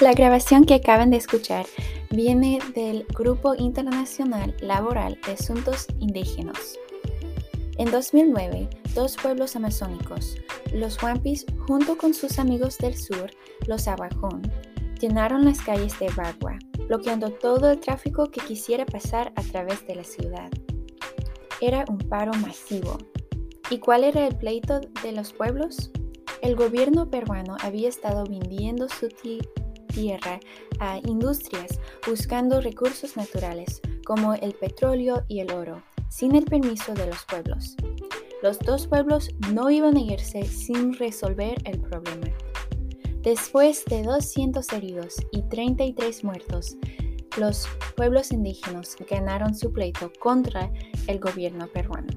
La grabación que acaban de escuchar viene del Grupo Internacional Laboral de Asuntos Indígenas. En 2009, dos pueblos amazónicos, los Wampis junto con sus amigos del sur, los Abajón, llenaron las calles de Bagua, bloqueando todo el tráfico que quisiera pasar a través de la ciudad. Era un paro masivo. ¿Y cuál era el pleito de los pueblos? El gobierno peruano había estado vendiendo su tierra a industrias buscando recursos naturales como el petróleo y el oro, sin el permiso de los pueblos. Los dos pueblos no iban a irse sin resolver el problema. Después de 200 heridos y 33 muertos, los pueblos indígenas ganaron su pleito contra el gobierno peruano.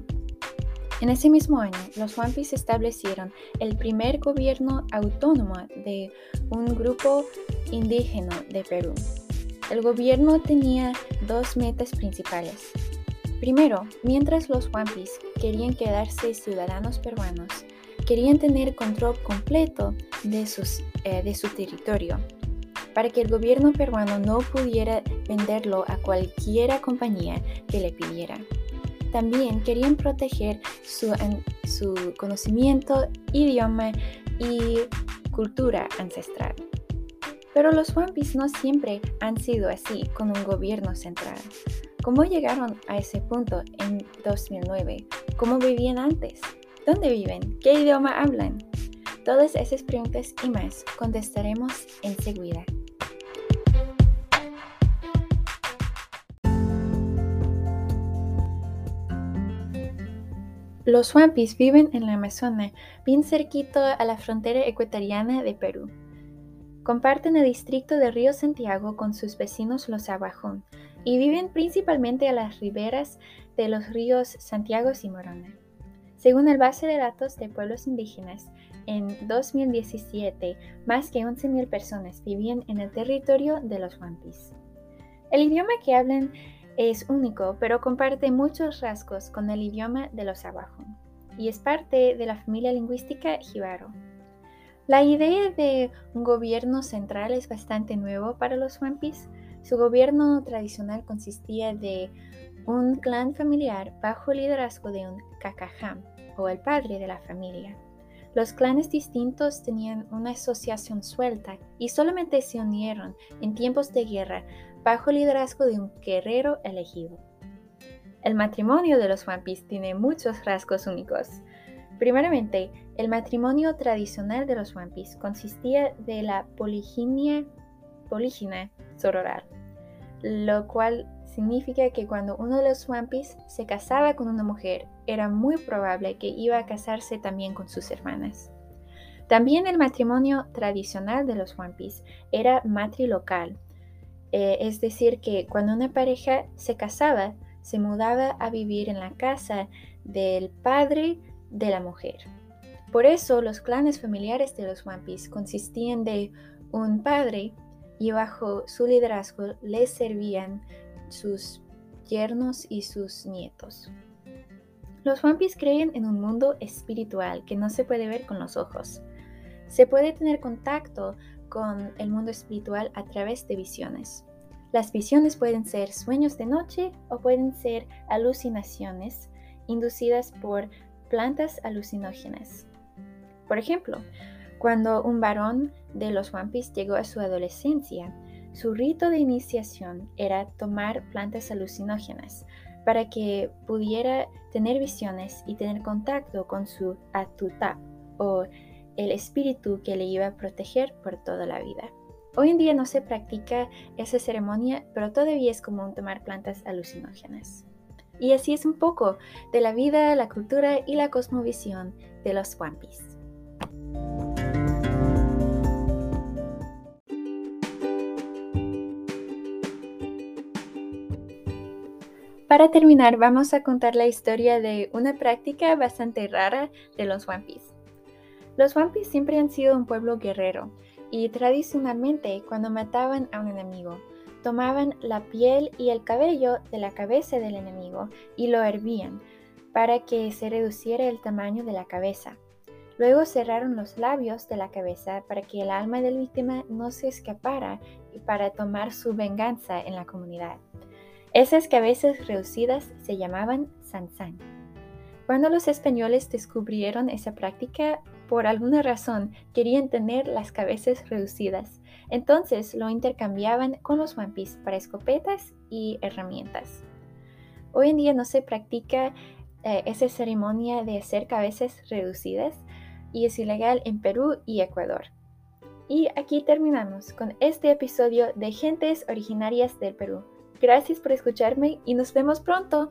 En ese mismo año, los Wampis establecieron el primer gobierno autónomo de un grupo indígena de Perú. El gobierno tenía dos metas principales. Primero, mientras los Wampis querían quedarse ciudadanos peruanos, querían tener control completo de, eh, de su territorio, para que el gobierno peruano no pudiera venderlo a cualquier compañía que le pidiera. También querían proteger su, su conocimiento, idioma y cultura ancestral. Pero los Wampis no siempre han sido así con un gobierno central. ¿Cómo llegaron a ese punto en 2009? ¿Cómo vivían antes? ¿Dónde viven? ¿Qué idioma hablan? Todas esas preguntas y más contestaremos enseguida. Los Wampis viven en la Amazonia, bien cerquito a la frontera ecuatoriana de Perú. Comparten el distrito de Río Santiago con sus vecinos los Abajón y viven principalmente a las riberas de los ríos Santiago y Morona. Según el base de datos de pueblos indígenas, en 2017 más que 11.000 personas vivían en el territorio de los Wampis. El idioma que hablan es único, pero comparte muchos rasgos con el idioma de los Abajo y es parte de la familia lingüística Jibaro. La idea de un gobierno central es bastante nuevo para los Wampis. Su gobierno tradicional consistía de un clan familiar bajo el liderazgo de un Kakajam, o el padre de la familia. Los clanes distintos tenían una asociación suelta y solamente se unieron en tiempos de guerra bajo el liderazgo de un guerrero elegido. El matrimonio de los Wampis tiene muchos rasgos únicos. Primeramente, el matrimonio tradicional de los Wampis consistía de la poliginia, polígina sororal, lo cual significa que cuando uno de los Wampis se casaba con una mujer, era muy probable que iba a casarse también con sus hermanas. También el matrimonio tradicional de los Wampis era matrilocal, eh, es decir, que cuando una pareja se casaba, se mudaba a vivir en la casa del padre de la mujer. Por eso los clanes familiares de los Wampis consistían de un padre y bajo su liderazgo les servían sus yernos y sus nietos. Los Wampis creen en un mundo espiritual que no se puede ver con los ojos. Se puede tener contacto con el mundo espiritual a través de visiones. Las visiones pueden ser sueños de noche o pueden ser alucinaciones inducidas por plantas alucinógenas. Por ejemplo, cuando un varón de los Wampis llegó a su adolescencia, su rito de iniciación era tomar plantas alucinógenas para que pudiera tener visiones y tener contacto con su atuta o el espíritu que le iba a proteger por toda la vida. Hoy en día no se practica esa ceremonia, pero todavía es común tomar plantas alucinógenas. Y así es un poco de la vida, la cultura y la cosmovisión de los Wampis. Para terminar, vamos a contar la historia de una práctica bastante rara de los Wampis. Los Wampis siempre han sido un pueblo guerrero y tradicionalmente cuando mataban a un enemigo, tomaban la piel y el cabello de la cabeza del enemigo y lo hervían para que se reduciera el tamaño de la cabeza. Luego cerraron los labios de la cabeza para que el alma de la víctima no se escapara y para tomar su venganza en la comunidad. Esas cabezas reducidas se llamaban sansan. Cuando los españoles descubrieron esa práctica, por alguna razón querían tener las cabezas reducidas, entonces lo intercambiaban con los wampis para escopetas y herramientas. Hoy en día no se practica eh, esa ceremonia de hacer cabezas reducidas y es ilegal en Perú y Ecuador. Y aquí terminamos con este episodio de Gentes Originarias del Perú. Gracias por escucharme y nos vemos pronto.